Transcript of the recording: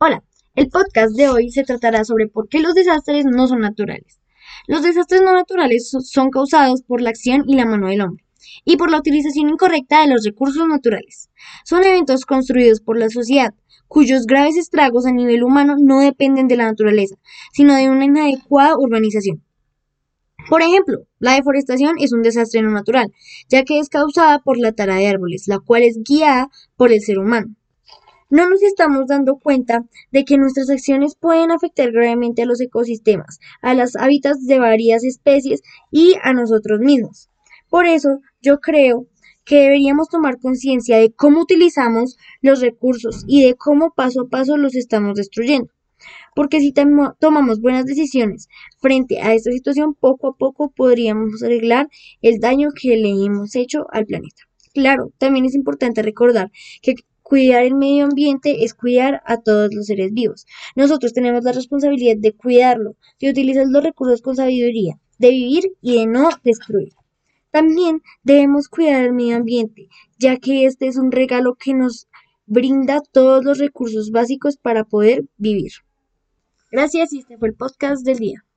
Hola, el podcast de hoy se tratará sobre por qué los desastres no son naturales. Los desastres no naturales son causados por la acción y la mano del hombre y por la utilización incorrecta de los recursos naturales. Son eventos construidos por la sociedad, cuyos graves estragos a nivel humano no dependen de la naturaleza, sino de una inadecuada urbanización. Por ejemplo, la deforestación es un desastre no natural, ya que es causada por la tala de árboles, la cual es guiada por el ser humano no nos estamos dando cuenta de que nuestras acciones pueden afectar gravemente a los ecosistemas, a las hábitats de varias especies y a nosotros mismos. Por eso, yo creo que deberíamos tomar conciencia de cómo utilizamos los recursos y de cómo paso a paso los estamos destruyendo. Porque si tomamos buenas decisiones frente a esta situación, poco a poco podríamos arreglar el daño que le hemos hecho al planeta. Claro, también es importante recordar que Cuidar el medio ambiente es cuidar a todos los seres vivos. Nosotros tenemos la responsabilidad de cuidarlo, de utilizar los recursos con sabiduría, de vivir y de no destruir. También debemos cuidar el medio ambiente, ya que este es un regalo que nos brinda todos los recursos básicos para poder vivir. Gracias y este fue el podcast del día.